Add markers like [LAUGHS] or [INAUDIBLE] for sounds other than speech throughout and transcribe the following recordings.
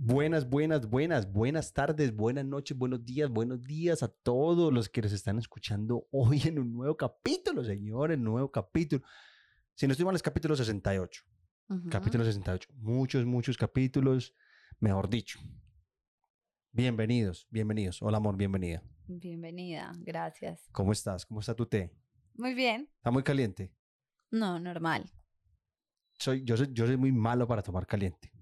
Buenas, buenas, buenas, buenas tardes, buenas noches, buenos días, buenos días a todos los que nos están escuchando [LAUGHS] hoy en un nuevo capítulo, señores, nuevo capítulo. Si no estoy mal, es capítulo 68. Ujú. Capítulo 68. Muchos, muchos capítulos, mejor dicho. Bienvenidos, bienvenidos. Hola, amor, bienvenida. Bienvenida, gracias. ¿Cómo estás? ¿Cómo está tu té? Muy bien. ¿Está muy caliente? No, normal. Soy, yo, soy, yo soy muy malo para tomar caliente.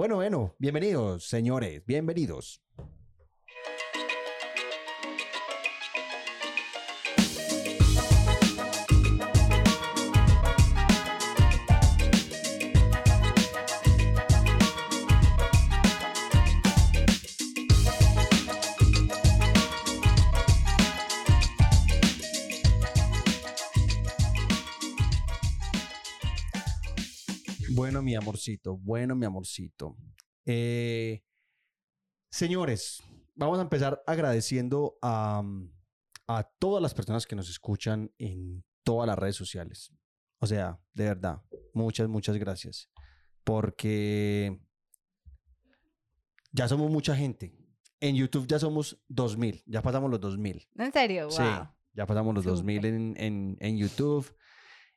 Bueno, bueno, bienvenidos, señores, bienvenidos. Bueno, mi amorcito, bueno, mi amorcito. Eh, señores, vamos a empezar agradeciendo a, a todas las personas que nos escuchan en todas las redes sociales. O sea, de verdad, muchas, muchas gracias. Porque ya somos mucha gente. En YouTube ya somos 2000, ya pasamos los 2000. ¿En serio? Wow. Sí, ya pasamos los 2000 Súper. en, en, en YouTube.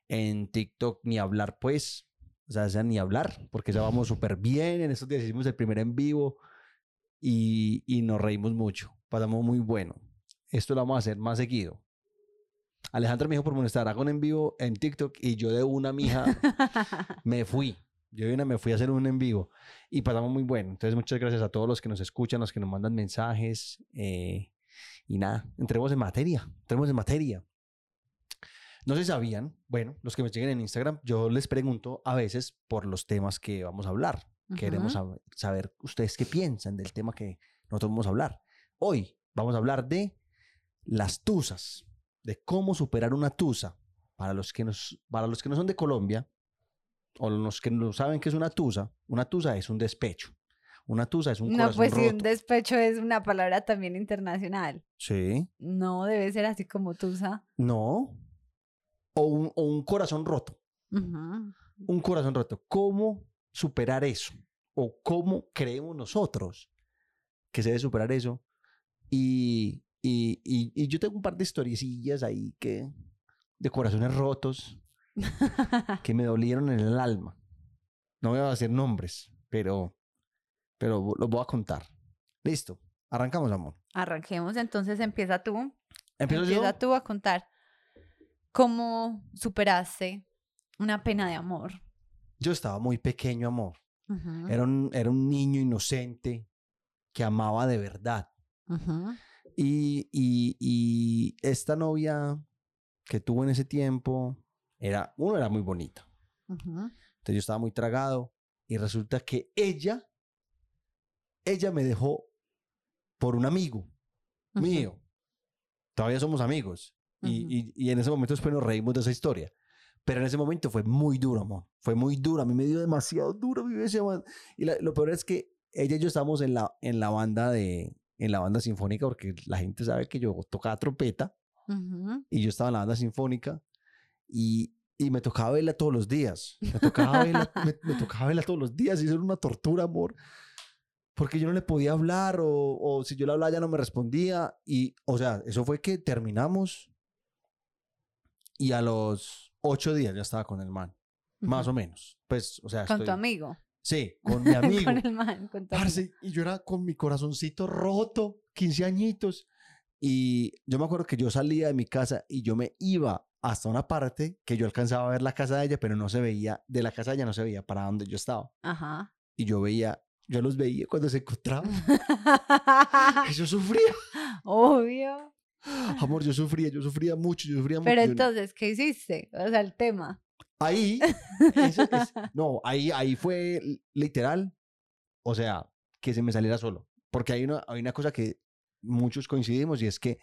En TikTok ni hablar, pues. O sea, ya ni hablar, porque ya vamos súper bien. En estos días hicimos el primer en vivo y, y nos reímos mucho. Pasamos muy bueno. Esto lo vamos a hacer más seguido. Alejandra me dijo por molestar, hago un en vivo en TikTok y yo de una mija [LAUGHS] me fui. Yo de una me fui a hacer un en vivo y pasamos muy bueno. Entonces, muchas gracias a todos los que nos escuchan, los que nos mandan mensajes. eh, y nada, entremos en materia, entremos en materia. No se sabían, bueno, los que me siguen en Instagram, yo les pregunto a veces por los temas que vamos a hablar. Queremos saber ustedes qué piensan del tema que nosotros vamos a hablar. Hoy vamos a hablar de las tusas, de cómo superar una tusa. Para los que, nos, para los que no son de Colombia, o los que no saben qué es una tusa, una tusa es un despecho. Una tusa es un No, corazón pues sí, un roto. despecho es una palabra también internacional. Sí, No debe ser así como tusa. no. O un, o un corazón roto. Un corazón roto. ¿Cómo superar eso? ¿O cómo creemos nosotros que se debe superar eso? Y, y, y- y yo tengo un par de historiecillas ahí que de corazones rotos que me dolieron en el alma. No voy a decir nombres, pero, pero los voy a contar. Listo. Arrancamos, amor. Arranquemos, entonces empieza tú. Yo. Empieza tú a contar cómo superaste una pena de amor. Yo estaba muy pequeño, amor. Era un, era un niño inocente que amaba de verdad. Y, y, y esta novia que tuvo en ese tiempo, era, uno era muy bonita. Ujú. Entonces yo estaba muy tragado y resulta que ella, ella me dejó por un amigo mío. Todavía somos amigos. Y, Ujú. y- y en ese momento después nos reímos de esa historia. Pero en ese momento fue muy duro, amor. Fue muy duro. A mí me dio demasiado duro mi man. Y la- lo peor es que ella y yo estábamos en la, en la banda de en la banda sinfónica porque la gente sabe que yo tocaba trompeta Ujú. y yo estaba en la banda sinfónica y, y me tocaba verla todos los días. Me tocaba verla, [LAUGHS] me, me tocaba verla todos los días y eso era una tortura, amor. Porque yo no le podía hablar o, o si yo le hablaba ya no me respondía. Y, o sea, eso fue que terminamos y a los ocho días ya estaba con el man. Más Ujú. o menos. Pues, o sea, Con tu estoy- amigo. Sí, con mi [LAUGHS] amigo. con el man, con tu amigo. Parce, y yo era con mi corazoncito roto, 15 añitos. Y yo me acuerdo que yo salía de mi casa y yo me iba hasta una parte que yo alcanzaba a ver la casa de ella, pero no se veía, de la casa de ella no se veía para donde yo estaba. Ajá. Y yo veía, yo los veía cuando se encontraban. [LAUGHS] Y yo sufría, Obvio. Amor, yo sufría, yo sufría mucho, yo sufría Pero mucho. entonces, ¿qué hiciste? O sea, el tema. Ahí, ese es- no, ahí, ahí fue literal, o sea, que se me saliera solo. Porque hay una, hay una cosa que muchos coincidimos y es que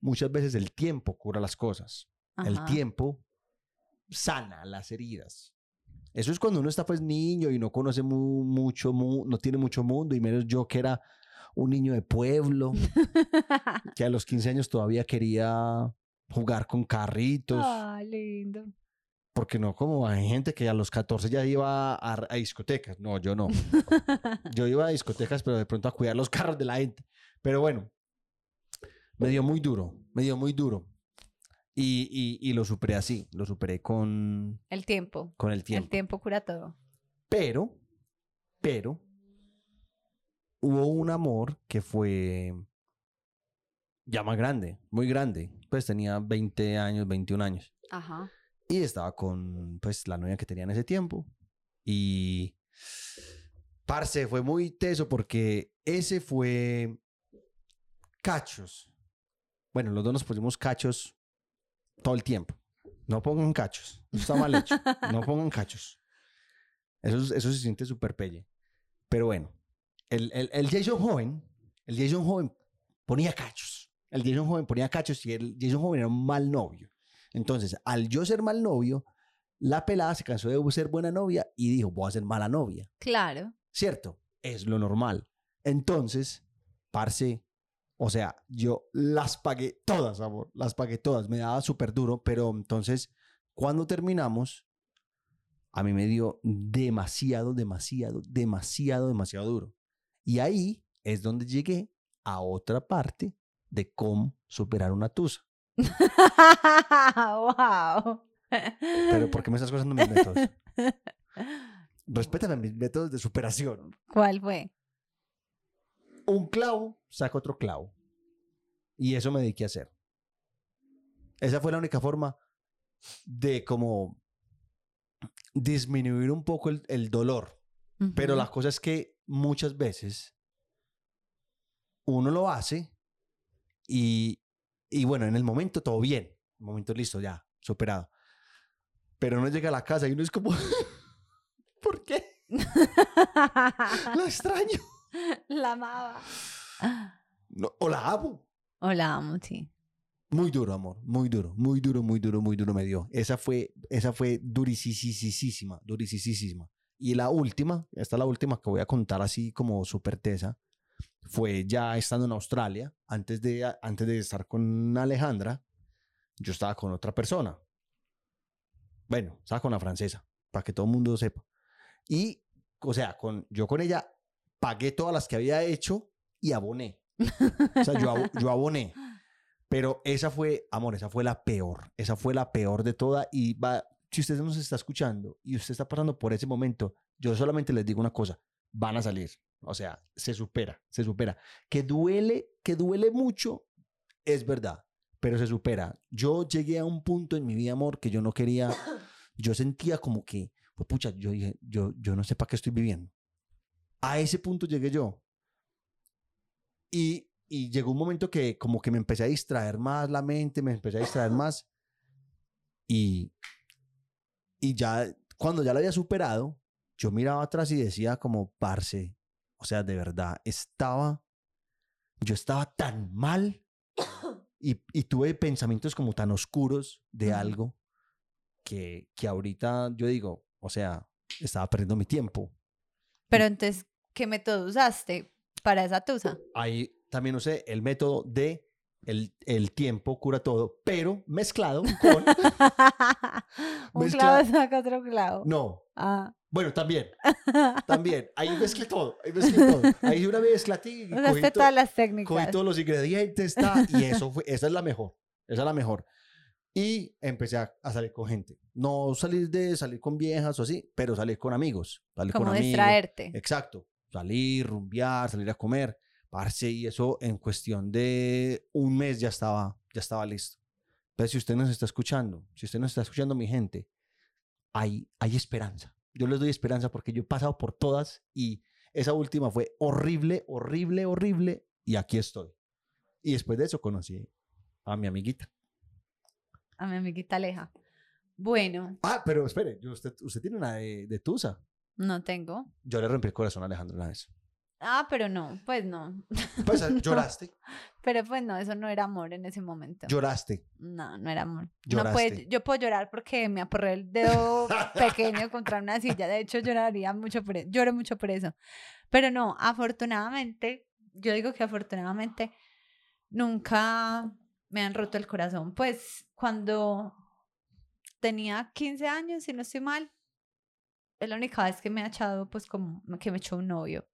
muchas veces el tiempo cura las cosas. El Ajá. tiempo sana las heridas. Eso es cuando uno está pues niño y no conoce mu- mucho, mu- no tiene mucho mundo y menos yo que era un niño de pueblo, [LAUGHS] que a los 15 años todavía quería jugar con carritos. Ah, lindo. Porque no como hay gente que a los 14 ya iba a, a discotecas. No, yo no. [LAUGHS] Yo iba a discotecas, pero de pronto a cuidar los [LAUGHS] carros de la gente. Pero bueno, me dio muy duro, me dio muy duro. Y, y, y lo superé así, lo superé con, El tiempo. con el tiempo. El tiempo cura todo. Pero, pero, hubo un amor que fue ya más grande, muy grande. Pues tenía 20 años, 21 años. Ajá. Y estaba con, pues, la novia que tenía en ese tiempo. Y, parce, fue muy teso porque ese fue cachos. Bueno, los dos nos pusimos cachos todo el tiempo. No pongan cachos. Está mal hecho. [LAUGHS] No pongan cachos. Eso, es- eso se siente súper pelle. Pero bueno, el, el, el Jason joven, el Jason joven ponía cachos. El Jason joven ponía cachos y el Jason joven era un mal novio. Entonces, al yo ser mal novio, la pelada se cansó de ser buena novia y dijo, voy a ser mala novia. Claro. ¿Cierto? Es lo normal. Entonces, parce, o sea, yo las pagué todas, amor. Las pagué todas. Me daba súper duro, pero entonces, cuando terminamos, a mí me dio demasiado, demasiado, demasiado, demasiado duro. Y ahí es donde llegué a otra parte de cómo superar una tusa. [LAUGHS] wow. Pero ¿por qué me estás cosando mis métodos? [LAUGHS] Respétame mis métodos de superación. ¿Cuál fue? un clavo saca otro clavo. Y eso me dediqué a hacer. Esa fue la única forma de como disminuir un poco el, el dolor. Pero la cosa es que muchas veces uno lo hace y, y bueno, en el momento todo bien. En el momento listo, ya, superado. Pero uno llega a la casa y uno es como, [LAUGHS] ¿por qué? [LAUGHS] La extraño. La amaba. No, o la amo. O la amo, sí. Muy duro, amor. Muy duro, muy duro, muy duro, muy duro me dio. Esa fue, esa fue durisísima, durisísima. Y la última, esta es la última que voy a contar así como súper tesa, fue ya estando en Australia, antes de, antes de estar con Alejandra, yo estaba con otra persona. Bueno, estaba con la francesa, para que todo el mundo sepa. Y, o sea, con, yo con ella pagué todas las que había hecho y aboné. O sea, yo, yo aboné. [LAUGHS] Pero esa fue, amor, esa fue la peor. Esa fue la peor de toda. Y va, si usted nos está escuchando y usted está pasando por ese momento, yo solamente les digo una cosa, van a salir. O sea, se supera, se supera. Que duele, que duele mucho, es verdad, pero se supera. Yo llegué a un punto en mi vida, amor, que yo no quería, [COUGHS] yo sentía como que, pues pucha, yo dije, yo, yo no sé para qué estoy viviendo. A ese punto llegué yo. Y, y llegó un momento que como que me empecé a distraer más la mente, me empecé a distraer más. Y, y ya, cuando ya lo había superado, yo miraba atrás y decía como, parce, o sea, de verdad, estaba, yo estaba tan mal y, y tuve pensamientos como tan oscuros de algo que, que ahorita yo digo, o sea, estaba perdiendo mi tiempo. Pero entonces, ¿qué método usaste para esa tusa? Ahí también usé el método de el, el tiempo cura todo, pero mezclado con... [LAUGHS] Un Mezcla- clavo saca otro clavo. No, Ah. bueno, también, [LAUGHS] también. Ahí mezclé todo, ahí mezclé todo. Ahí una mezcla y cogí, Usaste to- todas las cogí técnicas. todos los ingredientes ta, y eso fue, esa es la mejor, esa es la mejor. Y empecé a, a salir con gente. No salir de salir con viejas o así, pero salir con amigos. Salir Como con amigos. distraerte. Exacto. Salir, rumbear, salir a comer, parce, y eso en cuestión de un mes ya estaba, ya estaba listo. Pero si usted nos está escuchando, si usted nos está escuchando, mi gente, hay, hay esperanza. Yo les doy esperanza porque yo he pasado por todas y esa última fue horrible, horrible, horrible, y aquí estoy. Y después de eso conocí a mi amiguita. A mi amiguita Aleja. Bueno, Ah, pero espere, usted, usted tiene una de, de Tusa. no tengo. Yo le rompí el corazón a Alejandro una vez. Ah, pero no, pues no. [LAUGHS] Pues lloraste, Pero pues no, eso no era amor en ese momento. lloraste. No, no era amor. No Lloraste. puede, yo puedo llorar porque me aporré el dedo [LAUGHS] pequeño contra una silla. De hecho, lloraría mucho por eso. Lloro mucho por eso. Pero no, afortunadamente, yo digo que afortunadamente nunca me han roto el corazón. Pues cuando tenía 15 años, si no estoy mal. Es la única vez que me ha echado, pues, como que me echó un novio.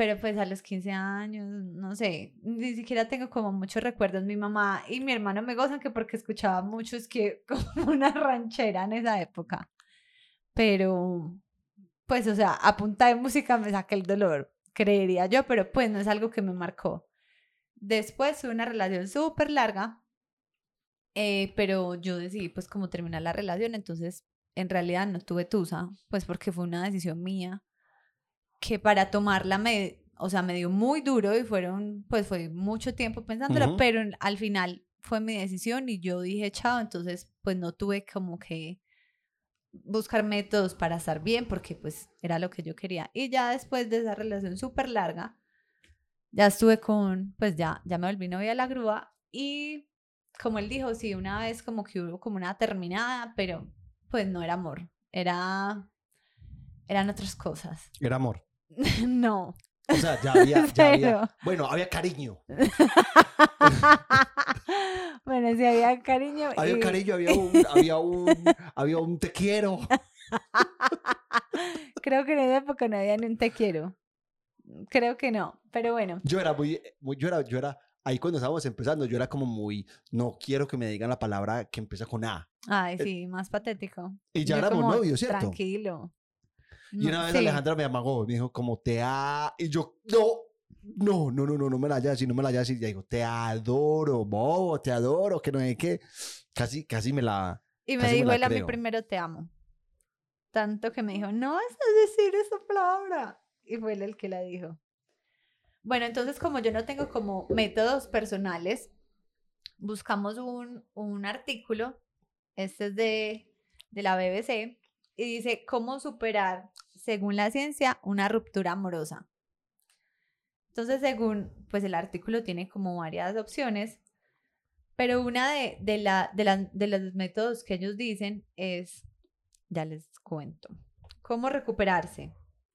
Pero pues a los 15 años, no sé, ni siquiera tengo como muchos recuerdos. Mi mamá y mi hermano me gozan que porque escuchaba mucho, es que [LAUGHS] como una ranchera en esa época. Pero, pues, o sea, a punta de música me saqué el dolor, creería yo, pero pues no es algo que me marcó. Después tuve una relación súper larga, eh, pero yo decidí pues como terminar la relación, entonces en realidad no tuve tusa, pues porque fue una decisión mía que para tomarla me, o sea, me dio muy duro y fueron, pues fue mucho tiempo pensándolo, Ujú. pero al final fue mi decisión y yo dije chao, entonces pues no tuve como que buscar métodos para estar bien porque pues era lo que yo quería. Y ya después de esa relación súper larga, ya estuve con, pues ya, ya me volví novia de la grúa y como él dijo, sí, una vez como que hubo como una terminada, pero pues no era amor, era, eran otras cosas. Era amor. [LAUGHS] no. O sea, ya había, [LAUGHS] ya había. Bueno, había cariño. [LAUGHS] bueno, sí había cariño. Había y- cariño, había un, había un, había un te quiero. Creo que en esa época no había ni un te quiero. Creo que no, pero bueno. Yo era muy, muy- yo era, yo era, ahí cuando estábamos empezando, yo era como muy, no quiero que me digan la palabra que empieza con A. Ay, sí, más patético. Y ya Yo éramos novios, ¿cierto? Tranquilo. Y No, una vez sí. Alejandra me amagó, me dijo como te a y yo no, no, no, no, no, no me la hayas así, no me la hayas así. Y ella dijo, te adoro, bobo, te adoro, que no sé qué. Casi, casi me la. Y me dijo él a mí primero te amo. Tanto que me dijo, no vas a decir esa palabra. Y fue él el que la dijo. Bueno, entonces como yo no tengo como métodos personales, buscamos un, un artículo, este es de, de la BBC, y dice, ¿cómo superar, según la ciencia, una ruptura amorosa? Entonces, según, pues el artículo tiene como varias opciones, pero una de, de, la, de, la- de los métodos que ellos dicen es, ya les cuento, ¿cómo recuperarse?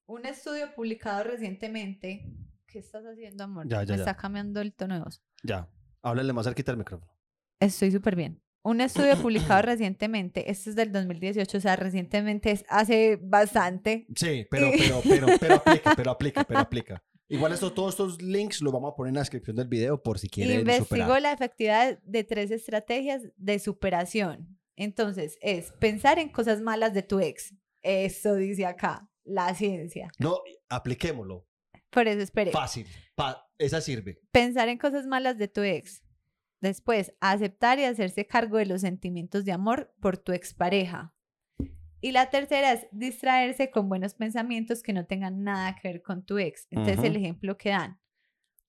Un estudio publicado recientemente, ¿qué estás haciendo, amor? Ya, ya, Me ya. está cambiando el tono de voz. Ya, háblale más cerquita del micrófono. Estoy súper bien. Un estudio publicado recientemente, este es del 2018, o sea, recientemente es hace bastante. Sí, [LAUGHS] pero, pero, pero, pero aplica, pero aplica, pero aplica. Igual esto, todos estos links los vamos a poner en la descripción del video por si quieren Investigó superar. la efectividad de tres estrategias de superación. Entonces, es pensar en cosas malas de tu ex. Eso dice acá, la ciencia. No, apliquémoslo. Por eso, espere. Fácil. pa- esa sirve. Pensar en cosas malas de tu ex. Después, aceptar y hacerse cargo de los sentimientos de amor por tu expareja. Y la tercera es distraerse con buenos pensamientos que no tengan nada que ver con tu ex. Entonces, el ejemplo que dan.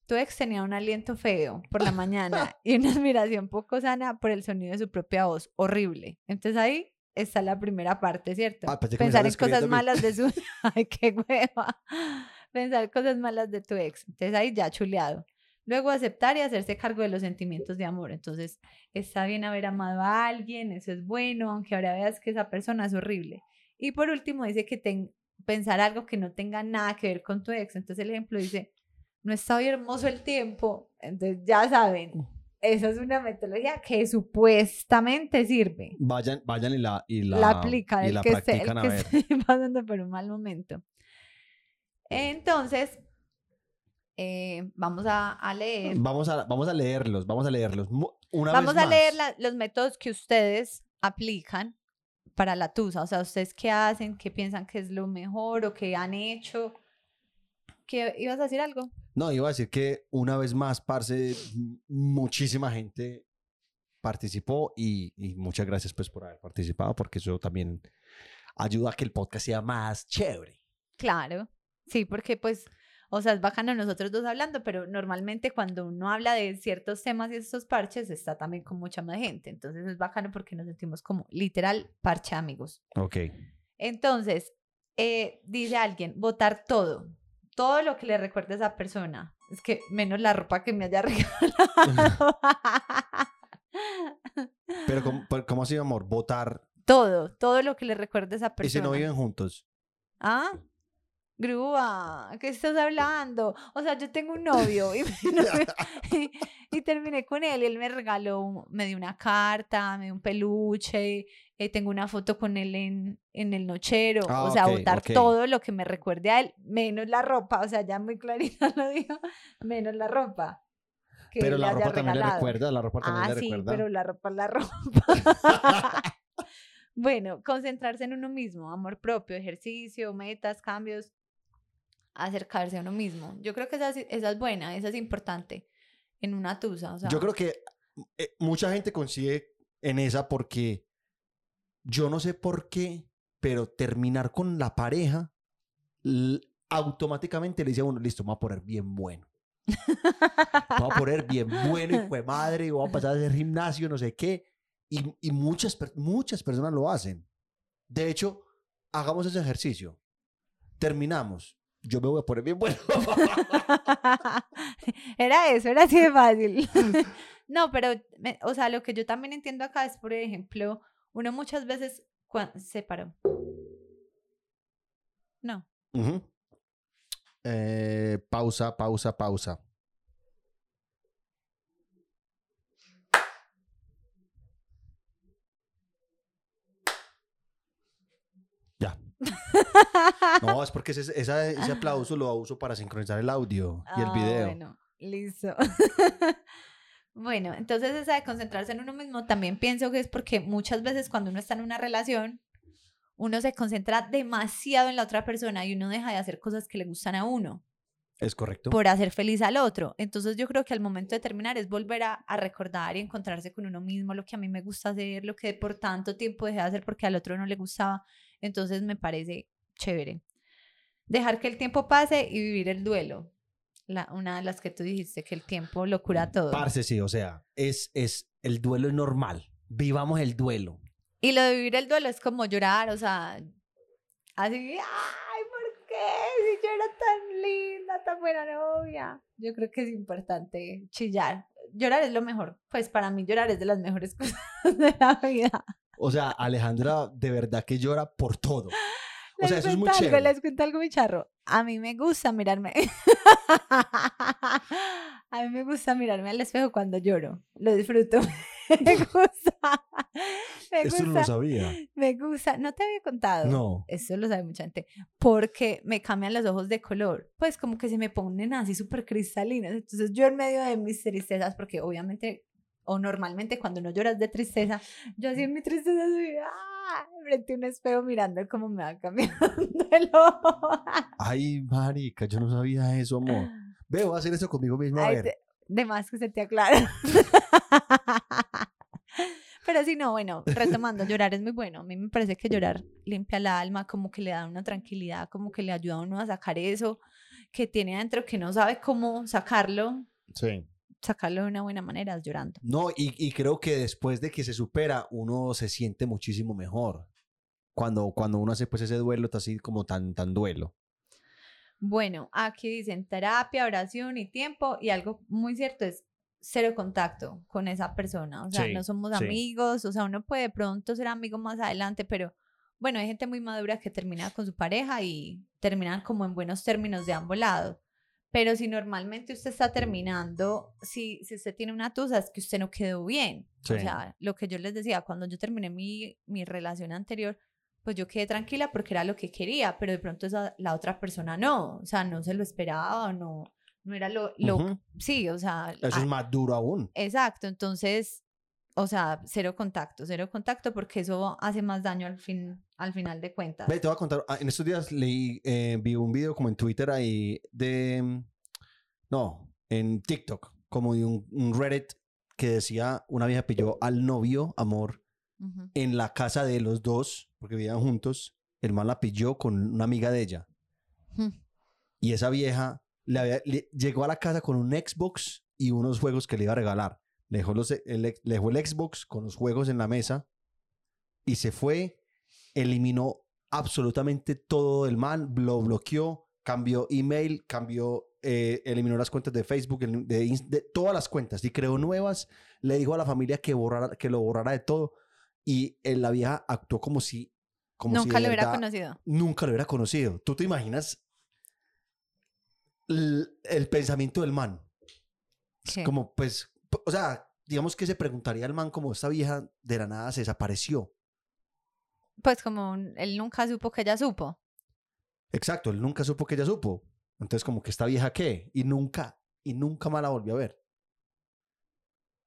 Tu ex tenía un aliento feo por la mañana [LAUGHS] y una admiración poco sana por el sonido de su propia voz. Horrible. Entonces ahí está la primera parte, ¿cierto? Ah, Pensar en cosas malas de su... [LAUGHS] [LAUGHS] Ay, qué hueva. Pensar cosas malas de tu ex. Entonces ahí ya chuleado. Luego aceptar y hacerse cargo de los sentimientos de amor. Entonces está bien haber amado a alguien, eso es bueno, aunque ahora veas que esa persona es horrible. Y por último dice que ten- pensar algo que no tenga nada que ver con tu ex. Entonces el ejemplo dice, no está hoy hermoso el tiempo. Entonces ya saben, esa es una metodología que supuestamente sirve. Vayan, vayan y la, y la, La, aplica y el la que, esté, el practican a que ver. esté [LAUGHS] pasando por un mal momento. Entonces, eh, vamos a, a leer. Vamos a, vamos a leerlos, vamos a leerlos. Una Vamos vez a leer la- los métodos que ustedes aplican para la tusa. O sea, ustedes qué hacen, qué piensan que es lo mejor o qué han hecho. ¿Qué, ¿Ibas a decir algo? No, iba a decir que una vez más, parce, muchísima gente participó y, y muchas gracias pues por haber participado porque eso también ayuda a que el podcast sea más chévere. Claro, sí, porque pues, o sea, es bacano nosotros dos hablando, pero normalmente cuando uno habla de ciertos temas y estos parches, está también con mucha más gente. Entonces es bacano porque nos sentimos como literal parche amigos. Ok. Entonces, eh, dice alguien, votar todo, todo lo que le recuerde a esa persona. Es que menos la ropa que me haya [LAUGHS] regalado. Pero ¿cómo, ¿cómo así, amor? Votar todo, todo lo que le recuerde a esa y si persona. no viven juntos. Ah, grúa, ¿qué estás hablando? O sea, yo tengo un novio y, [LAUGHS] [LAUGHS] y, y terminé con él él me regaló, me dio una carta, me dio un peluche, eh, tengo una foto con él en, en el nochero, Ah, o sea, ok, botar ok. todo lo que me recuerde a él, menos la ropa, o sea, ya muy clarita [LAUGHS] lo dijo, menos la ropa. que Pero la ropa también le regalado. recuerda, la ropa también Ah, le sí, recuerda. pero la ropa es la ropa. bueno, concentrarse en uno mismo, amor propio, ejercicio, metas, cambios, acercarse a uno mismo. Yo creo que esa, es- esa es buena, esa es importante en una tusa. O sea, Yo creo que eh, mucha gente consigue en esa porque yo no sé por qué, pero terminar con la pareja automáticamente le dice a uno, listo, me voy a poner bien bueno. Me voy a poner bien bueno y fue madre, voy a pasar a hacer gimnasio, no sé qué. Y, y muchas, muchas personas lo hacen. De hecho, hagamos ese ejercicio. Terminamos. Yo me voy a poner bien bueno. [LAUGHS] era eso, era así de fácil. [LAUGHS] [LAUGHS] no, pero, me- o sea, lo que yo también entiendo acá es, por ejemplo, uno muchas veces cuan- se paró. No. Eh, pausa, pausa, pausa. Ya. No, es porque ese, esa- ese aplauso lo uso para sincronizar el audio y el Ah, video. Bueno, listo. [LAUGHS] bueno, entonces esa de concentrarse en uno mismo también pienso que es porque muchas veces cuando uno está en una relación, uno se concentra demasiado en la otra persona y uno deja de hacer cosas que le gustan a uno Es correcto. por hacer feliz al otro. Entonces yo creo que al momento de terminar es volver a, a recordar y encontrarse con uno mismo lo que a mí me gusta hacer, lo que por tanto tiempo dejé de hacer porque al otro no le gustaba. Entonces me parece chévere. Dejar que el tiempo pase y vivir el duelo. La, una de las que tú dijiste, que el tiempo lo cura todo. Parce, sí, o sea, es, es, el duelo es normal. Vivamos el duelo. Y lo de vivir el duelo es como llorar, o sea, así, ay, ¿por qué? Si yo era tan linda, tan buena novia. Yo creo que es importante chillar. Llorar es lo mejor. Pues para mí llorar es de las mejores [LAUGHS] cosas de la vida. O sea, Alejandra de verdad que llora por todo. O Les sea, eso es muy cuento algo, chévere. les cuento algo muy charro. A mí me gusta mirarme. [LAUGHS] A mí me gusta mirarme al espejo cuando lloro. Lo disfruto. [LAUGHS] Me gusta. Me Eso no lo sabía. Me gusta. No te había contado. No. Eso lo sabe mucha gente. Porque me cambian los ojos de color. Pues como que se me ponen así súper cristalinos. Entonces yo en medio de mis tristezas, porque obviamente o normalmente cuando no lloras de tristeza, yo así en mi tristeza soy ¡ah! frente a un espejo mirando cómo me va cambiando [LAUGHS] el ojo. Ay, marica, yo no sabía eso, amor. Veo, hacer eso conmigo mismo, a Ay, ver. de más que se te aclara. [LAUGHS] Pero sí, no, bueno, retomando, llorar es muy bueno. A mí me parece que llorar limpia el alma, como que le da una tranquilidad, como que le ayuda a uno a sacar eso que tiene adentro que no sabe cómo sacarlo, Sí. Sacarlo de una buena manera, es llorando. No, y, y creo que después de que se supera, uno se siente muchísimo mejor. Cuando, cuando uno hace pues ese duelo, está así como tan, tan duelo. Bueno, aquí dicen terapia, oración y tiempo, y algo muy cierto es cero contacto con esa persona, o sea, Sí, no somos sí. amigos, o sea, uno puede de pronto ser amigo más adelante, pero bueno, hay gente muy madura que termina con su pareja y terminan como en buenos términos de ambos lados. Pero si normalmente usted está terminando, si, si usted tiene una tusa, es que usted no quedó bien. Sí. O sea, lo que yo les decía, cuando yo terminé mi, mi relación anterior, pues yo quedé tranquila porque era lo que quería, pero de pronto esa, la otra persona no, o sea, no se lo esperaba, no, no era lo, lo sí, o sea, Eso ah, es más duro aún. exacto, entonces, o sea, cero contacto, cero contacto porque eso hace más daño al fin, al final de cuentas. Ve, te voy a contar. ah, En estos días leí, eh, vi un video como en Twitter ahí de. mm, No, en TikTok, como de un, un Reddit que decía: una vieja pilló al novio, amor, Ujú. en la casa de los dos, porque vivían juntos. El man la pilló con una amiga de ella. Y esa vieja le había- le- llegó a la casa con un Xbox y unos juegos que le iba a regalar. Le dejó, los, el, le dejó el Xbox con los juegos en la mesa y se fue. Eliminó absolutamente todo del man, lo bloqueó, cambió email, cambió, eh, eliminó las cuentas de Facebook, el- de, de todas las cuentas y creó nuevas. Le dijo a la familia que, borrara, que lo borrara de todo y eh, la vieja actuó como si... Como Nunca lo hubiera conocido. Nunca lo hubiera conocido. ¿Tú te imaginas el pensamiento del man. ¿Qué? Como, pues, o sea, digamos que se preguntaría al man como esta vieja de la nada se desapareció. Pues como él nunca supo que ella supo. Exacto, él nunca supo que ella supo. Entonces, como que esta vieja qué? Y nunca, y nunca más la volvió a ver.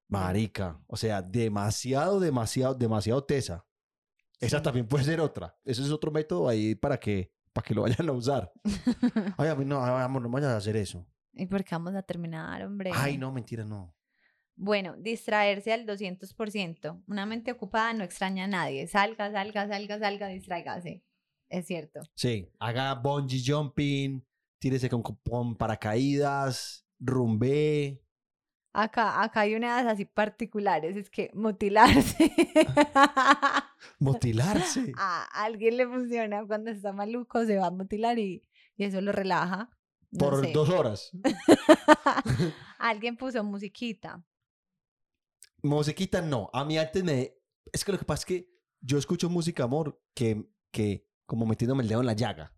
Marica, o sea, demasiado, demasiado, demasiado tesa. Esa Sí. también puede ser otra. Ese es otro método ahí para que, para que lo vayan a usar. [LAUGHS] Ay, a mí no, ay, amor, no vayas a hacer eso. ¿Y por qué vamos a terminar, hombre? Ay, no, mentira, no. Bueno, distraerse al 200%. Una mente ocupada no extraña a nadie. Salga, salga, salga, salga, distráigase. Es cierto. Sí, haga bungee jumping, tírese con, con paracaídas, rumbe. Acá, acá hay unas así particulares, es que mutilarse. [LAUGHS] Motilarse. a alguien le funciona cuando está maluco, se va a mutilar y, y eso lo relaja. No por sé. dos horas. [LAUGHS] [LAUGHS] alguien puso musiquita. Musiquita no. A mí antes me... Es que lo que pasa es que yo escucho música, amor, que, que como metiéndome el dedo en la llaga.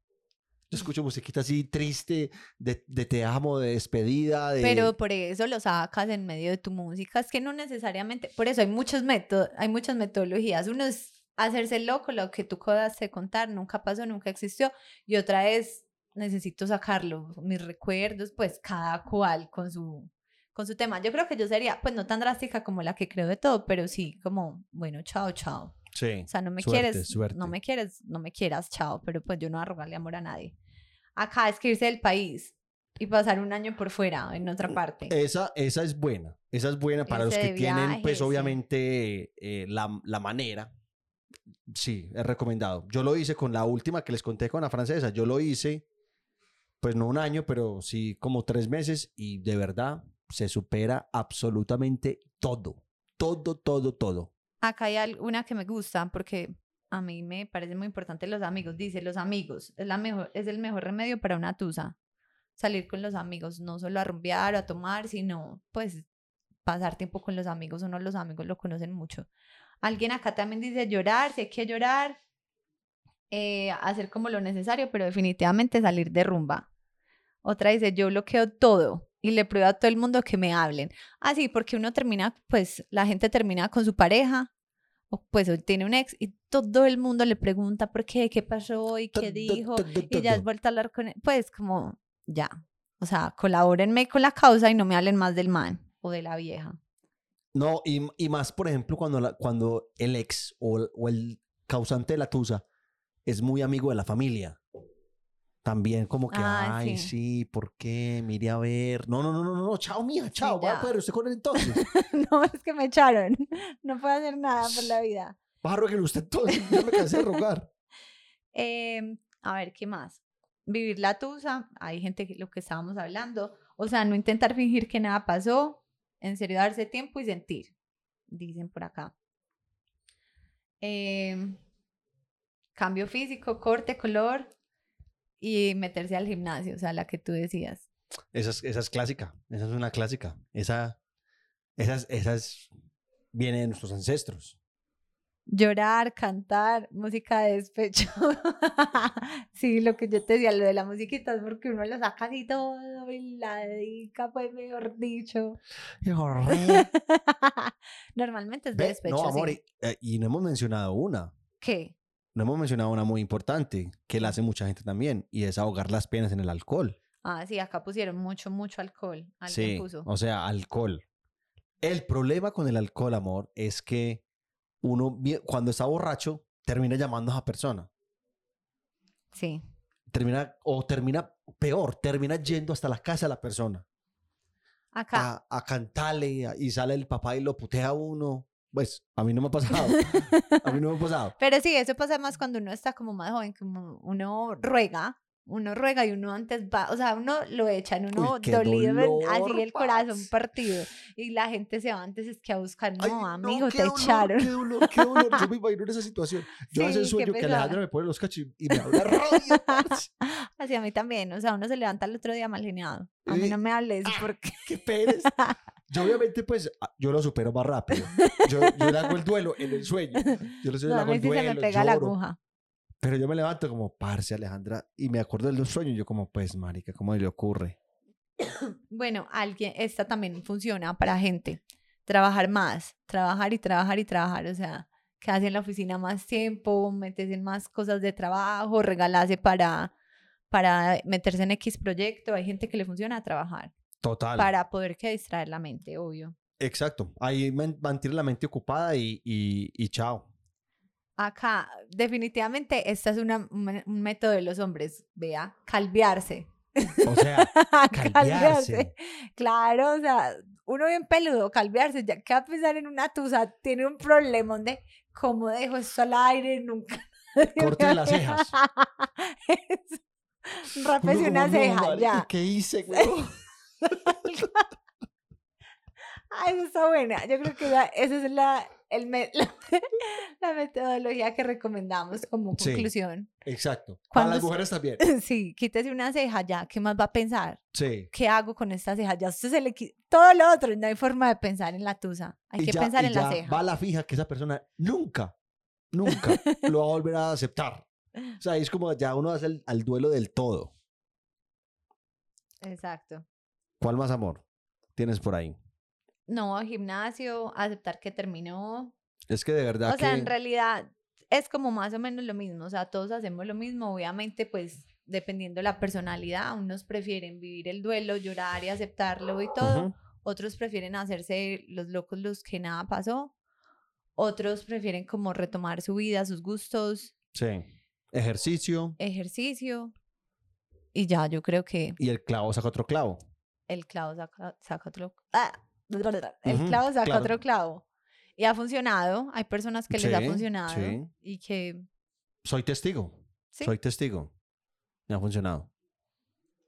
Yo escucho musiquita así triste, de, de te amo, de despedida, de... Pero por eso lo sacas en medio de tu música. Es que no necesariamente, por eso hay muchos métodos, hay muchas metodologías. Uno es hacerse loco, lo que tú puedas de contar, nunca pasó, nunca existió. Y otra es, necesito sacarlo, mis recuerdos, pues cada cual con su, con su tema. Yo creo que yo sería, pues no tan drástica como la que creo de todo, pero sí como, bueno, chao, chao. Sí. O sea, no me Suerte, quieres, suerte. no me quieres, no me quieras, chao, pero pues yo no voy a rogarle amor a nadie. Acá es que irse del país y pasar un año por fuera, en otra parte. Esa, esa es buena. Esa es buena para los que de tienen, viaje, pues sí. obviamente, eh, la, la manera. Sí, es recomendado. Yo lo hice con la última que les conté con la francesa. Yo lo hice, pues no un año, pero sí como tres meses y de verdad se supera absolutamente todo. Todo, todo, todo. Acá hay una que me gusta porque a mí me parece muy importante los amigos. Dice, los amigos es, la mejor, es el mejor remedio para una tusa. Salir con los amigos, no solo a rumbear o a tomar, sino pues pasar tiempo con los amigos. Uno los amigos lo conocen mucho. Alguien acá también dice llorar, si hay que llorar, eh, hacer como lo necesario, pero definitivamente salir de rumba. Otra dice, yo bloqueo todo y le pruebo a todo el mundo que me hablen. Ah, sí, porque uno termina, pues la gente termina con su pareja, o pues o tiene un ex, y todo el mundo le pregunta por qué, qué pasó y qué dijo, y ya has vuelto a hablar con él. Pues como, ya. O sea, colabórenme con la causa y no me hablen más del man o de la vieja. No, y, y más, por ejemplo, cuando, la- cuando el ex o, o el causante de la tusa es muy amigo de la familia. También como que, Ah, ay, sí. sí. ¿por qué? Mire a ver. No, no, no, no, no, no, chao, mía, chao. voy a poder usted con él entonces. [LAUGHS] no, es que me echaron. [LAUGHS] No puedo hacer nada por la vida. Va a rogarle usted entonces. Yo me cansé de rogar. [LAUGHS] Em, a ver, ¿qué más? Vivir la tusa, hay gente que lo que estábamos hablando, o sea, no intentar fingir que nada pasó, en serio darse tiempo y sentir, dicen por acá. Em, cambio físico, corte, color y meterse al gimnasio, o sea, la que tú decías. Esa es, esa es clásica. Esa es una clásica. Esa, esa, es- esa es- viene de nuestros ancestros. Llorar, cantar, música de despecho. [LAUGHS] sí, lo que yo te decía, lo de la musiquita es porque uno lo saca así todo y la dedica, pues mejor dicho. [LAUGHS] Normalmente es de despecho. no, amor, sí. y, eh, y no hemos mencionado una. ¿Qué? No hemos mencionado una muy importante que la hace mucha gente también y es ahogar las penas en el alcohol. Ah, sí, acá pusieron mucho, mucho alcohol. Alguien Sí, puso. o sea, alcohol. El problema con el alcohol, amor, es que uno cuando está borracho termina llamando a esa persona. Sí. Termina, o termina peor, termina yendo hasta la casa de la persona Acá. a, a cantarle a- y sale el papá y lo putea a uno. Pues a mí no me ha pasado. a mí no me ha pasado. [LAUGHS] Pero sí, eso pasa más cuando uno está como más joven, como uno ruega, uno ruega y uno antes va, o sea, uno lo echan, uno qué dolido, ven- así dolor, el corazón parce. partido. Y la gente se va antes es que a buscar, no, Ay, amigo, qué te dolor, echaron. Qué dolor, qué dolor. Yo me [LAUGHS] imagino en esa situación. Yo Sí, qué sueño que. Alejandra me pone los cachos y me habla rabia. [LAUGHS] Así a mí también, o sea, uno se levanta el otro día mal geniado. A mí Y- no me hables ah, porque qué pereza. Yo obviamente pues ah, yo lo supero más rápido. Yo, yo le hago el duelo en el sueño. Yo le, yo le hago el se me duelo, pega la lloro. aguja. Pero yo me levanto como, parce Alejandra, y me acuerdo de los sueños. Yo como, pues marica, ¿cómo le ocurre? [COUGHS] Bueno, alguien, esta también funciona para gente. Trabajar más, trabajar y trabajar y trabajar. O sea, quedarse en la oficina más tiempo, meterse en más cosas de trabajo, regalarse para, para meterse en X proyecto. Hay gente que le funciona a trabajar Total. para poder que distraer la mente, obvio. Exacto. Ahí man- mantiene la mente ocupada y, y, y chao. Acá, definitivamente, esta es una, un método de los hombres, vea, calviarse. O sea, [LAUGHS] calviarse. Claro, o sea, uno bien peludo, calviarse, ya que va a pensar en una tusa, tiene un problema de cómo dejo esto al aire, nunca. [LAUGHS] Corte las cejas. [LAUGHS] Uno una como, "No, ceja, ya. ¿Qué hice, güey? [LAUGHS] Ah, eso está buena. Yo creo que la- esa es la, el me- [LAUGHS] la, la metodología que recomendamos como Sí. conclusión. Exacto. Para las es- mujeres también. [LAUGHS] Sí, quítese una ceja ya. ¿Qué más va a pensar? Sí. ¿Qué hago con esta ceja? Ya se le todo lo otro. No hay forma de pensar en la tusa. Hay Y que ya- pensar y en la ya ceja. Va la fija que esa persona nunca, nunca lo va a volver a aceptar. O sea, es como ya uno hace el, al duelo del todo. Exacto. ¿Cuál más amor tienes por ahí? No, gimnasio, aceptar que terminó. Es que de verdad O sea, en realidad es como más o menos lo mismo. O sea, todos hacemos lo mismo. Obviamente, pues dependiendo la personalidad, unos prefieren vivir el duelo, llorar y aceptarlo y todo. Otros prefieren hacerse los locos, los que nada pasó. Otros prefieren como retomar su vida, sus gustos, Sí. Ejercicio ejercicio. Y ya, yo creo que y el clavo saca otro clavo. El clavo saca, saca otro. ¡Ah! El clavo saca claro. otro clavo. Y ha funcionado. Hay personas que les ha funcionado. sí. Y que. Soy testigo. Sí. Soy testigo. Me ha funcionado.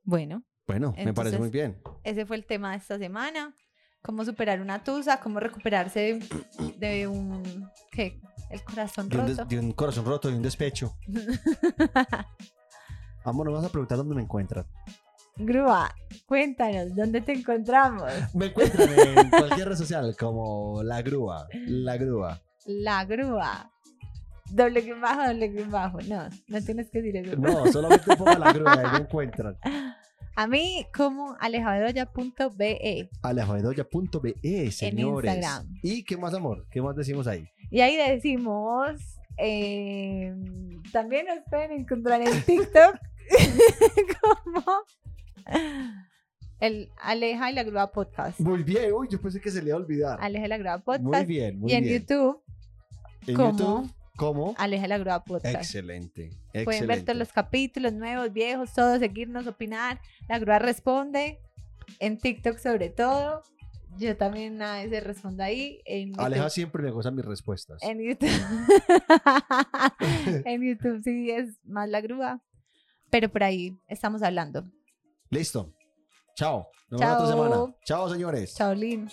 Bueno, Bueno, me parece muy bien. ese fue el tema de esta semana. Cómo superar una tusa, cómo recuperarse de, de un. ¿Qué? El corazón De un, des- roto. de un corazón roto, de un despecho. [LAUGHS] Vamos, nos vas a preguntar dónde me encuentran. Grúa, cuéntanos, ¿dónde te encontramos? Me encuentran en cualquier red social como La Grúa. La Grúa. La grúa. Doble guion bajo, doble guion bajo. No, no tienes que decir eso. No, solamente pongo La Grúa y ahí me encuentran. [LAUGHS] A mí como alejadoya.be. Alejabedoya.be, señores. Instagram. ¿Y qué más, amor? ¿Qué más decimos ahí? Y ahí decimos, eh, también nos pueden encontrar en TikTok [LAUGHS] [LAUGHS] el Aleja y la Grúa Podcast. Muy bien. Uy, yo pensé que se le iba a olvidar. Aleja y la Grúa Muy Podcast. bien, muy y en bien. YouTube, En ¿cómo? YouTube, ¿cómo? Aleja y la Grúa Podcast. Excelente. Pueden ver excelente. todos los capítulos nuevos, viejos, todos, seguirnos, opinar. La Grúa responde. En TikTok sobre todo. Yo también a veces respondo ahí. En YouTube, Aleja siempre me gozan mis respuestas. en YouTube. [LAUGHS] [LAUGHS] en YouTube sí es más la grúa. Pero por ahí estamos hablando. Listo. Chao. Nos vemos otra semana. Chao, señores. Chao, Lin.